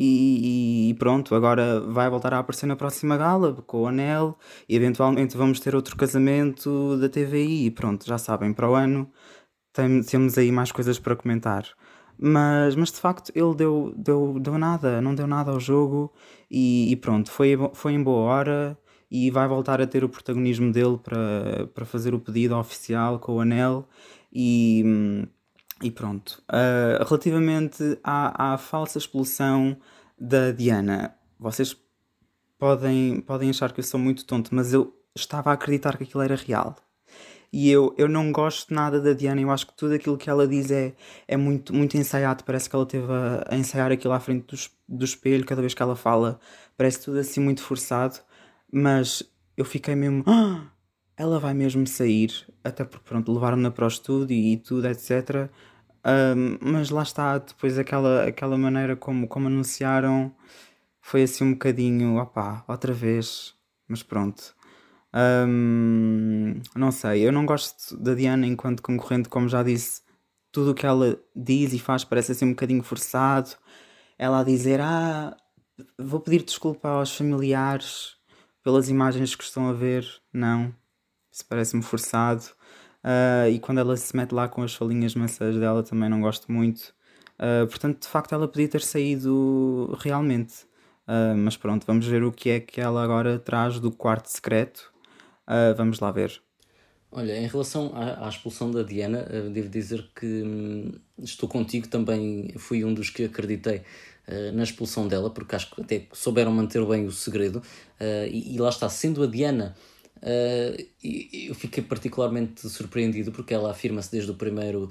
E, e, pronto, agora vai voltar a aparecer na próxima gala com o anel e eventualmente vamos ter outro casamento da TVI e pronto, já sabem, para o ano tem, temos aí mais coisas para comentar. Mas, mas de facto ele deu, deu, deu nada, não deu nada ao jogo e, e pronto, foi, foi em boa hora e vai voltar a ter o protagonismo dele para, para fazer o pedido oficial com o anel e, e pronto. Uh, relativamente à, à falsa expulsão da Diana, vocês podem, podem achar que eu sou muito tonto, mas eu estava a acreditar que aquilo era real. E eu, eu não gosto nada da Diana, eu acho que tudo aquilo que ela diz é, é muito, muito ensaiado. Parece que ela teve a, a ensaiar aquilo à frente do, do espelho, cada vez que ela fala, parece tudo assim muito forçado. Mas eu fiquei mesmo. Ah, ela vai mesmo sair, até porque pronto, levaram-na para o estúdio e tudo, etc. Um, mas lá está, depois aquela, aquela maneira como, como anunciaram foi assim um bocadinho, opá, outra vez, mas pronto. Um, não sei, eu não gosto da Diana enquanto concorrente, como já disse, tudo o que ela diz e faz parece assim um bocadinho forçado. Ela a dizer, ah, vou pedir desculpa aos familiares pelas imagens que estão a ver. Não, isso parece-me forçado. Uh, e quando ela se mete lá com as falinhas maçãs dela também não gosto muito. Uh, portanto, de facto, ela podia ter saído realmente. Uh, mas pronto, vamos ver o que é que ela agora traz do quarto secreto. Uh, vamos lá ver. Olha, em relação à, à expulsão da Diana, uh, devo dizer que hum, estou contigo, também fui um dos que acreditei uh, na expulsão dela, porque acho que até souberam manter bem o segredo. E, e, lá está, sendo a Diana, eu fiquei particularmente surpreendido porque ela afirma-se desde o primeiro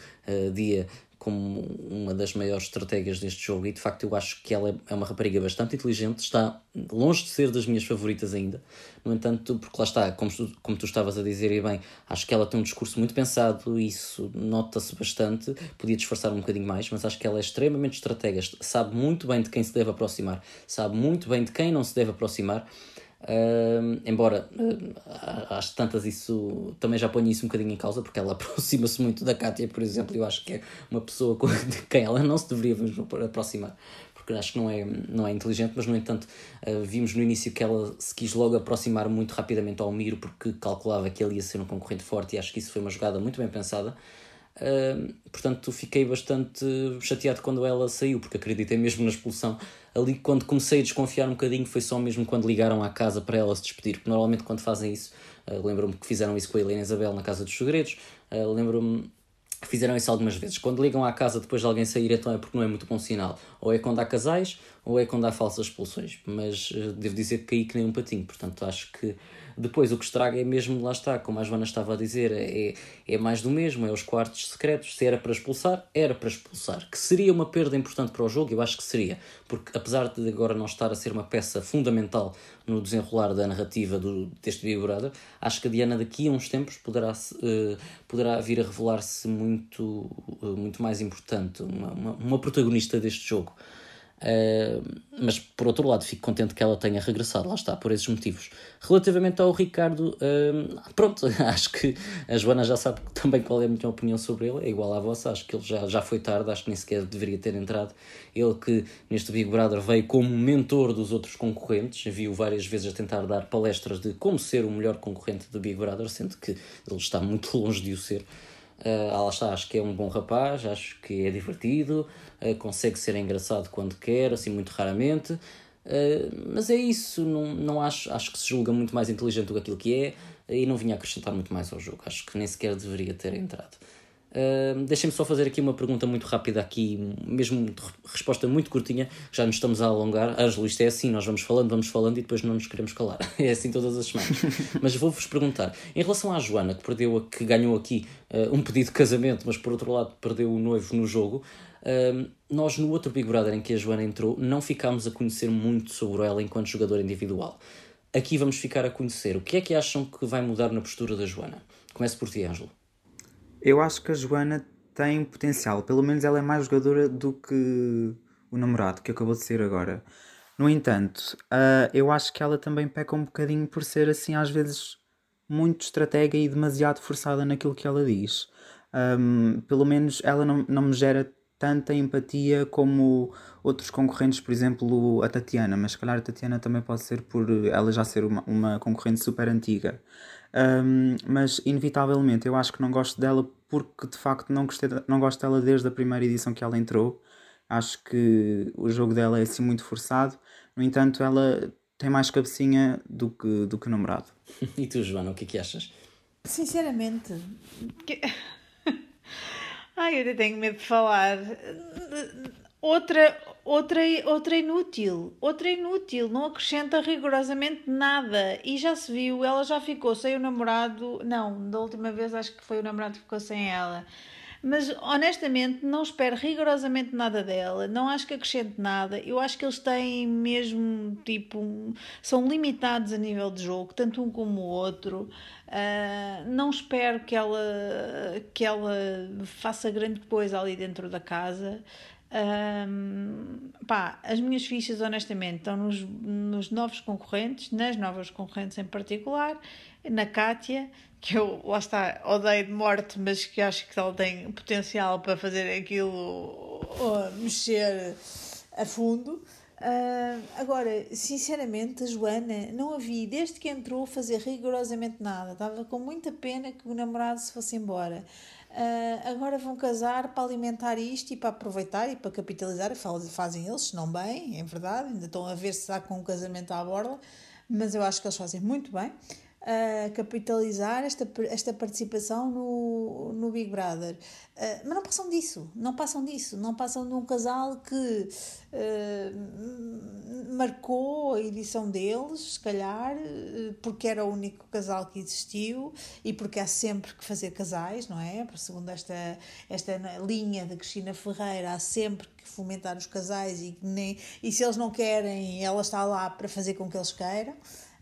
dia como uma das maiores estratégias deste jogo e de facto eu acho que ela é uma rapariga bastante inteligente, está longe de ser das minhas favoritas ainda, no entanto, porque lá está, como tu, como tu estavas a dizer e bem, acho que ela tem um discurso muito pensado, isso nota-se bastante, podia disfarçar um bocadinho mais, mas acho que ela é extremamente estratégia, sabe muito bem de quem se deve aproximar, sabe muito bem de quem não se deve aproximar Uh, embora uh, às tantas isso também já ponho isso um bocadinho em causa porque ela aproxima-se muito da Kátia, por exemplo, eu acho que é uma pessoa com de quem ela não se deveria aproximar porque acho que não é, não é inteligente, mas no entanto uh, vimos no início que ela se quis logo aproximar muito rapidamente ao Miro porque calculava que ele ia ser um concorrente forte e acho que isso foi uma jogada muito bem pensada. Portanto, fiquei bastante chateado quando ela saiu, porque acreditei mesmo na expulsão. Ali, quando comecei a desconfiar um bocadinho, foi só mesmo quando ligaram à casa para ela se despedir, porque normalmente quando fazem isso, uh, lembro-me que fizeram isso com a Helena Isabel na Casa dos Segredos, uh, lembro-me que fizeram isso algumas vezes. Quando ligam à casa depois de alguém sair, então é porque não é muito bom sinal. Ou é quando há casais, ou é quando há falsas expulsões. Mas devo dizer que caí que nem um patinho, portanto acho que depois, o que estraga é mesmo, lá está, como a Joana estava a dizer, é, é mais do mesmo, é os quartos secretos. Se era para expulsar, era para expulsar. Que seria uma perda importante para o jogo, eu acho que seria, porque apesar de agora não estar a ser uma peça fundamental no desenrolar da narrativa do, deste Big Brother, acho que a Diana daqui a uns tempos poderá, uh, poderá vir a revelar-se muito, uh, muito mais importante, uma, uma, uma protagonista deste jogo. Uh, mas por outro lado, fico contente que ela tenha regressado, lá está, por esses motivos. Relativamente ao Ricardo, uh, pronto, acho que a Joana já sabe também qual é a minha opinião sobre ele, é igual à vossa, acho que ele já, já foi tarde, acho que nem sequer deveria ter entrado. Ele que neste Big Brother veio como mentor dos outros concorrentes, viu várias vezes a tentar dar palestras de como ser o melhor concorrente do Big Brother, sendo que ele está muito longe de o ser. Uh, lá está, acho que é um bom rapaz, acho que é divertido, uh, consegue ser engraçado quando quer, assim, muito raramente. Uh, mas é isso, não, não acho, acho que se julga muito mais inteligente do que aquilo que é e não vinha acrescentar muito mais ao jogo. Acho que nem sequer deveria ter entrado. Uh, Deixem-me só fazer aqui uma pergunta muito rápida, aqui, mesmo resposta muito curtinha, já nos estamos a alongar. Ângelo, isto é assim, nós vamos falando, vamos falando e depois não nos queremos calar. É assim todas as semanas. mas vou-vos perguntar, em relação à Joana, que, perdeu, que ganhou aqui uh, um pedido de casamento, mas por outro lado perdeu o noivo no jogo, uh, nós no outro Big Brother em que a Joana entrou, não ficámos a conhecer muito sobre ela enquanto jogador individual. Aqui vamos ficar a conhecer. O que é que acham que vai mudar na postura da Joana? Começo por ti, Ângelo. Eu acho que a Joana tem potencial, pelo menos ela é mais jogadora do que o namorado que acabou de ser agora. No entanto, uh, eu acho que ela também peca um bocadinho por ser assim, às vezes, muito estratega e demasiado forçada naquilo que ela diz. Um, pelo menos ela não, não me gera tanta empatia como outros concorrentes, por exemplo, a Tatiana, mas se calhar a Tatiana também pode ser por ela já ser uma, uma concorrente super antiga. Um, mas inevitavelmente eu acho que não gosto dela porque de facto não, gostei, não gosto dela desde a primeira edição que ela entrou. Acho que o jogo dela é assim muito forçado. No entanto, ela tem mais cabecinha do que, do que namorado. e tu, Joana, o que é que achas? Sinceramente. Que... Ai, eu até tenho medo de falar. Outra, outra, outra inútil, outra inútil, não acrescenta rigorosamente nada. E já se viu, ela já ficou sem o namorado. Não, da última vez acho que foi o namorado que ficou sem ela. Mas honestamente, não espero rigorosamente nada dela, não acho que acrescente nada. Eu acho que eles têm mesmo tipo. são limitados a nível de jogo, tanto um como o outro. Uh, não espero que ela, que ela faça grande coisa ali dentro da casa. Um, pá, as minhas fichas, honestamente, estão nos, nos novos concorrentes, nas novas concorrentes em particular, na Kátia, que eu, lá está, odeio de morte, mas que acho que ela tem potencial para fazer aquilo mexer a fundo. Uh, agora, sinceramente, a Joana não a vi desde que entrou fazer rigorosamente nada. Estava com muita pena que o namorado se fosse embora. Uh, agora vão casar para alimentar isto e para aproveitar e para capitalizar. Fazem eles, se não bem, é verdade. Ainda estão a ver se está com um casamento à borda, mas eu acho que eles fazem muito bem a capitalizar esta, esta participação no, no Big Brother. Uh, mas não passam disso, não passam disso, não passam de um casal que uh, marcou a edição deles, se calhar, uh, porque era o único casal que existiu e porque há sempre que fazer casais, não é? Segundo esta, esta linha da Cristina Ferreira, há sempre que fomentar os casais e, nem, e se eles não querem, ela está lá para fazer com que eles queiram.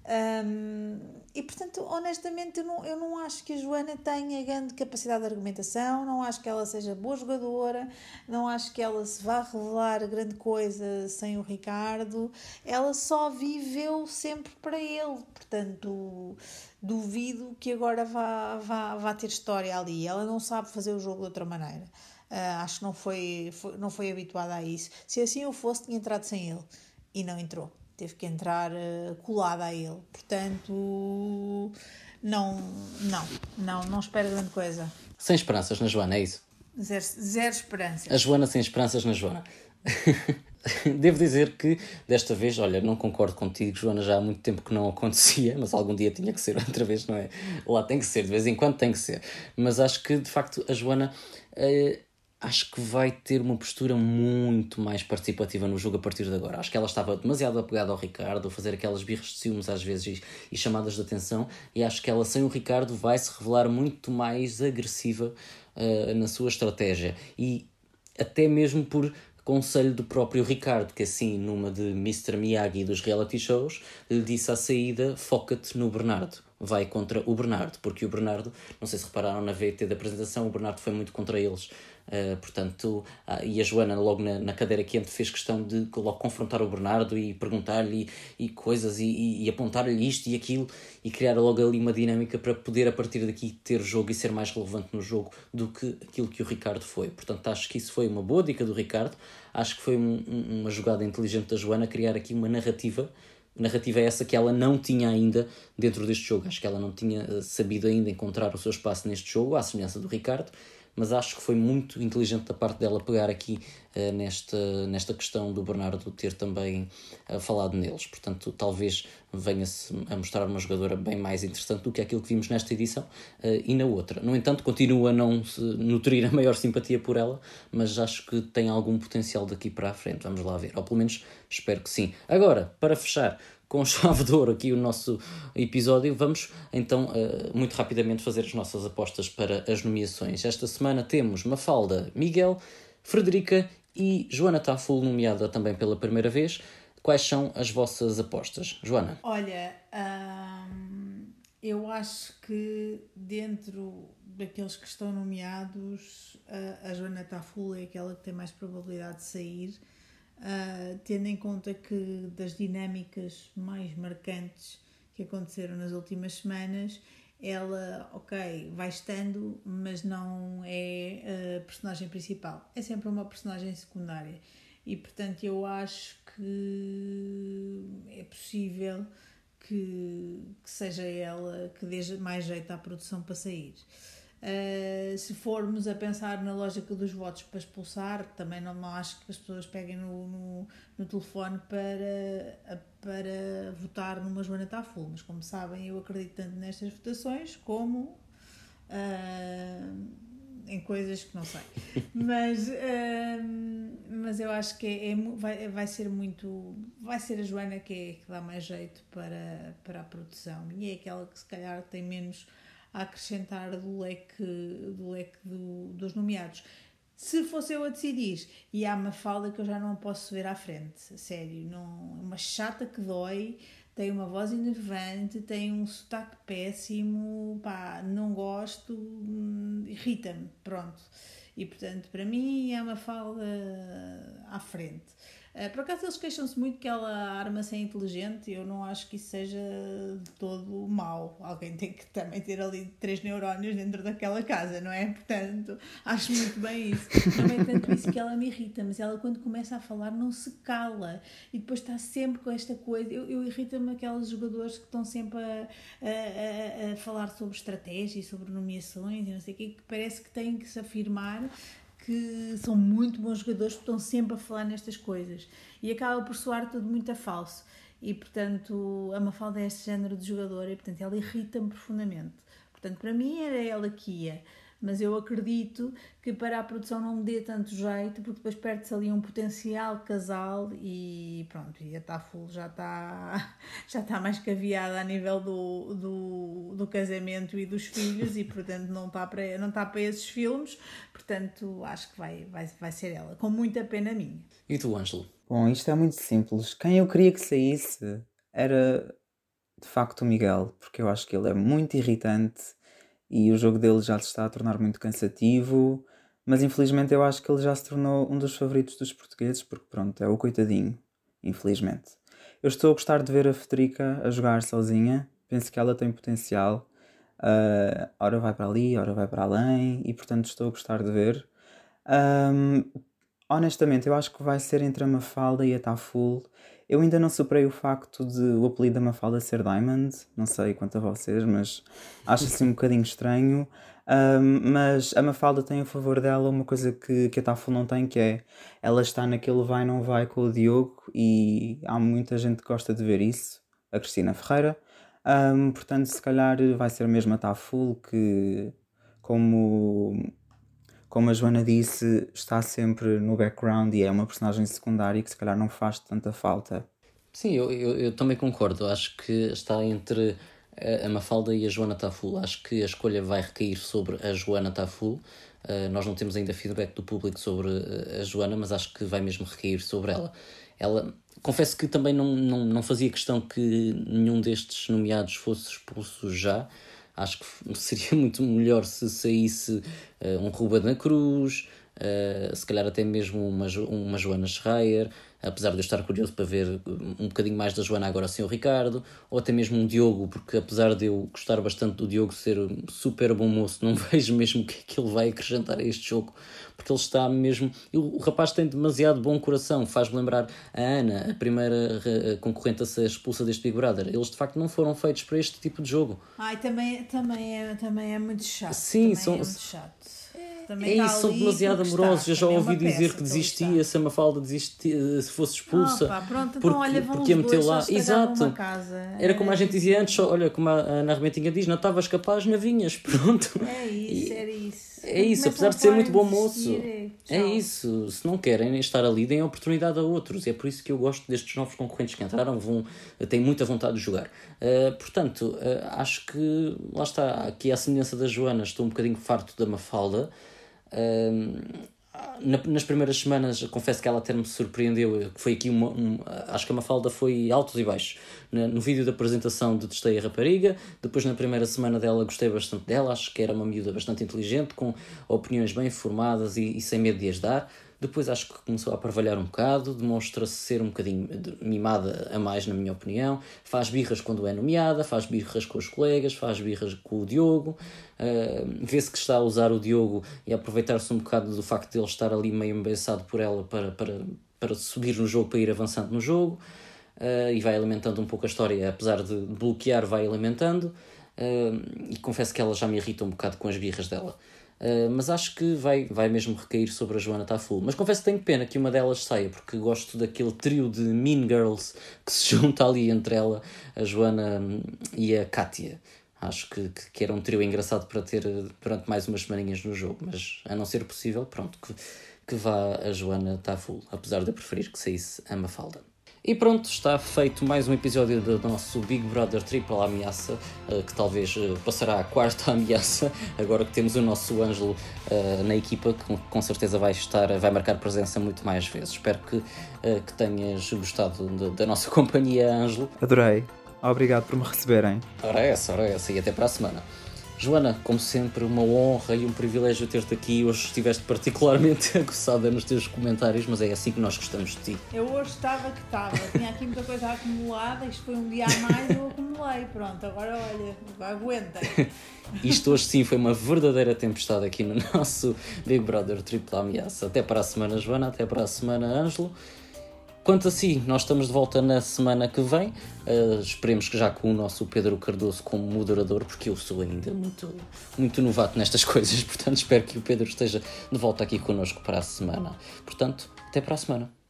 Um, e portanto, honestamente, eu não, eu não acho que a Joana tenha grande capacidade de argumentação, não acho que ela seja boa jogadora, não acho que ela se vá revelar grande coisa sem o Ricardo. Ela só viveu sempre para ele, portanto, duvido que agora vá, vá, vá ter história ali. Ela não sabe fazer o jogo de outra maneira. Uh, acho que não foi, foi, não foi habituada a isso. Se assim eu fosse, tinha entrado sem ele e não entrou teve que entrar uh, colada a ele. Portanto, não, não, não, não espero grande coisa. Sem esperanças na Joana, é isso? Zero, zero esperanças. A Joana sem esperanças na Joana. Devo dizer que desta vez, olha, não concordo contigo, Joana, já há muito tempo que não acontecia, mas algum dia tinha que ser outra vez, não é? Lá tem que ser, de vez em quando tem que ser. Mas acho que de facto a Joana uh, acho que vai ter uma postura muito mais participativa no jogo a partir de agora. Acho que ela estava demasiado apegada ao Ricardo, a fazer aquelas birras de ciúmes às vezes e, e, chamadas de atenção, e acho que ela sem o Ricardo vai se revelar muito mais agressiva uh, na sua estratégia. E até mesmo por conselho do próprio Ricardo, que assim, numa de Mr. Miyagi dos reality shows, lhe disse à saída: foca-te no Bernardo. Vai contra o Bernardo, porque o Bernardo, não sei se repararam na VT da apresentação, o Bernardo foi muito contra eles Uh, portanto, uh, e a Joana, logo na, na, cadeira quente, fez questão de logo confrontar o Bernardo e perguntar-lhe e, coisas e, e, e apontar-lhe isto e aquilo e criar logo ali uma dinâmica para poder, a partir daqui, ter jogo e ser mais relevante no jogo do que aquilo que o Ricardo foi. Portanto, acho que isso foi uma boa dica do Ricardo. Acho que foi um, um, uma jogada inteligente da Joana criar aqui uma narrativa narrativa essa que ela não tinha ainda dentro deste jogo. Acho que ela não tinha eh, sabido ainda encontrar o seu espaço neste jogo, à semelhança do Ricardo, mas acho que foi muito inteligente da parte dela pegar aqui uh, nesta, nesta questão do Bernardo ter também uh, falado neles. Portanto, talvez venha-se a mostrar uma jogadora bem mais interessante do que aquilo que vimos nesta edição uh, e na outra. No entanto, continua a não nutrir a maior simpatia por ela, mas acho que tem algum potencial daqui para a frente. Vamos lá ver, ou pelo menos espero que sim. Agora, para fechar com chave de ouro aqui o nosso episódio, vamos então uh, muito rapidamente fazer as nossas apostas para as nomeações. Esta semana temos Mafalda, Miguel, Frederica e Joana Taful, nomeada também pela primeira vez. Quais são as vossas apostas, Joana? Olha, hum, eu acho que dentro daqueles que estão nomeados, a, a Joana Taful é aquela que tem mais probabilidade de sair uh, tendo em conta que das dinâmicas mais marcantes que aconteceram nas últimas semanas, ela, ok, vai estando, mas não é a personagem principal, é sempre uma personagem secundária. E portanto, eu acho que é possível que, que seja ela que dê mais jeito à produção para sair. Uh, se formos a pensar na lógica dos votos para expulsar, também não, não acho que as pessoas peguem no, no, no telefone para, para votar numa Joana Taful, mas como sabem, eu acredito tanto nestas votações como uh, em coisas que não sei. mas, uh, mas eu acho que é, é, vai, vai ser muito. Vai ser a Joana que, é, que dá mais jeito para, para a produção e é aquela que se calhar tem menos a acrescentar do leque, do leque do, dos nomeados. Se fosse eu a decidir, e há uma falda que eu já não posso ver à frente, sério, não, uma chata que dói, tem uma voz enervante, tem um sotaque péssimo, pá, não gosto, hum, irrita-me, pronto. E portanto, para mim é uma falda à frente. Uh, por acaso eles queixam-se muito que ela arma-se é inteligente, eu não acho que isso seja todo mau. Alguém tem que também ter ali três neurónios dentro daquela casa, não é? Portanto, acho muito bem isso. Também tanto isso que ela me irrita, mas ela quando começa a falar não se cala e depois está sempre com esta coisa. Eu, eu irrita-me aqueles jogadores que estão sempre a, a, a, a falar sobre estratégia e sobre nomeações e não sei o quê, que parece que têm que se afirmar que são muito bons jogadores porque estão sempre a falar nestas coisas. E acaba por soar tudo muito a falso. E portanto a Mafalda é este género de jogador e portanto ela irrita-me profundamente. Portanto para mim era ela que ia mas eu acredito que para a produção não me dê tanto jeito, porque depois perde-se ali um potencial casal e pronto, e a Taful já está já está mais caviada a nível do, do, do casamento e dos filhos e portanto não está para, não está para esses filmes, portanto acho que vai, vai, vai ser ela, com muita pena minha. E tu, Ângelo? Bom, isto é muito simples. Quem eu queria que saísse era de facto o Miguel, porque eu acho que ele é muito irritante e o jogo dele já se está a tornar muito cansativo, mas infelizmente eu acho que ele já se tornou um dos favoritos dos portugueses, porque pronto, é o coitadinho, infelizmente. Eu estou a gostar de ver a Federica a jogar sozinha, penso que ela tem potencial. Uh, ora vai para ali, ora vai para além, e portanto estou a gostar de ver. Um, honestamente, eu acho que vai ser entre a Mafalda e a Taful. Eu ainda não superei o facto de o apelido da Mafalda ser Diamond, não sei quanto a vocês, mas acho assim um bocadinho estranho. Um, mas a Mafalda tem a favor dela uma coisa que, que a Tafel não tem, que é ela está naquele vai não vai com o Diogo e há muita gente que gosta de ver isso, a Cristina Ferreira. Um, portanto, se calhar vai ser mesmo a Taful que, como como a Joana disse, está sempre no background e é uma personagem secundária que se calhar não faz tanta falta. Sim, eu, eu, eu também concordo. Acho que está entre a Mafalda e a Joana Taful. Acho que a escolha vai recair sobre a Joana Taful. Uh, nós não temos ainda feedback do público sobre a Joana, mas acho que vai mesmo recair sobre ela. Ela, confesso que também não, não, não fazia questão que nenhum destes nomeados fosse expulso já. Acho que seria muito melhor se saísse uh, um Ruba da Cruz, uh, se calhar até mesmo uma, uma Joana Schreier, apesar de eu estar curioso para ver um bocadinho mais da Joana agora sem o Ricardo, ou até mesmo um Diogo, porque apesar de eu gostar bastante do Diogo ser um super bom moço, não vejo mesmo o que é que ele vai acrescentar a este jogo, porque ele está mesmo. O rapaz tem demasiado bom coração, faz-me lembrar a Ana, a primeira concorrente a ser expulsa deste Big Brother. Eles de facto não foram feitos para este tipo de jogo. Ai, também, também, é, também é muito chato. Sim, são. É muito chato. Também é tá isso, são demasiado amorosos. Eu já ouvi é dizer que desistia se a Mafalda desistia, se fosse expulsa. Oh, pá, pronto, então, olha, porque meteu lá. Exato. Era como a gente dizia antes, olha, como a Ana Armentinha diz, não estavas capaz, não vinhas. Pronto. É isso, era isso. É isso, apesar de ser muito bom moço. É isso. Se não querem estar ali, deem oportunidade a outros. E é por isso que eu gosto destes novos concorrentes que entraram, vão, têm muita vontade de jogar. Uh, portanto, uh, acho que lá está, aqui a semelhança da Joana, estou um bocadinho farto da Mafalda nas primeiras semanas, confesso que ela até me surpreendeu. Foi aqui uma. Um, acho que a Mafalda foi altos e baixos. No vídeo da apresentação detestei a rapariga. Depois, na primeira semana dela, gostei bastante dela. Acho que era uma miúda bastante inteligente, com opiniões bem formadas e, e sem medo de as dar. Depois acho que começou a parvalhar um bocado, demonstra-se ser um bocadinho mimada a mais, na minha opinião. Faz birras quando é nomeada, faz birras com os colegas, faz birras com o Diogo. Uh, Vê-se que está a usar o Diogo e aproveitar-se um bocado do facto de ele estar ali meio embeçado por ela para, para, para subir no jogo, para ir avançando no jogo. Uh, e vai alimentando um pouco a história, apesar de bloquear, vai alimentando. Uh, e confesso que ela já me irrita um bocado com as birras dela. Uh, mas acho que vai, vai mesmo recair sobre a Joana Taful. Mas confesso que tenho pena que uma delas saia, porque gosto daquele trio de Mean Girls que se junta ali entre ela, a Joana hum, e a Kátia. Acho que, que, que, era um trio engraçado para ter durante mais umas semaninhas no jogo, mas a não ser possível, pronto, que, que vá a Joana está full, apesar de eu preferir que saísse a Mafalda. E pronto, está feito mais um episódio do nosso Big Brother Triple Ameaça, eh, que talvez eh, passará a quarta ameaça, agora que temos o nosso Ângelo uh, na equipa, que com certeza vai estar, vai marcar presença muito mais vezes. Espero que, que tenhas gostado da nossa companhia, Ângelo. Adorei. Obrigado por me receberem. Ora é essa, ora é essa, e até para a semana. Joana, como sempre, uma honra e um privilégio ter-te aqui. Hoje estiveste particularmente aguçada nos teus comentários, mas é assim que nós gostamos de ti. Eu hoje estava que estava, tinha aqui muita coisa acumulada, isto foi um dia a mais, eu acumulei. Pronto, agora olha, aguenta. Isto hoje sim foi uma verdadeira tempestade aqui no nosso Big Brother Triple Ameaça. Até para a semana, Joana, até para a semana, Ângelo. Quanto a si, nós estamos de volta na semana que vem. Uh, esperemos que já com o nosso Pedro Cardoso como moderador, porque eu sou ainda muito, muito novato nestas coisas. Portanto, espero que o Pedro esteja de volta aqui connosco para a semana. Portanto, até para a semana.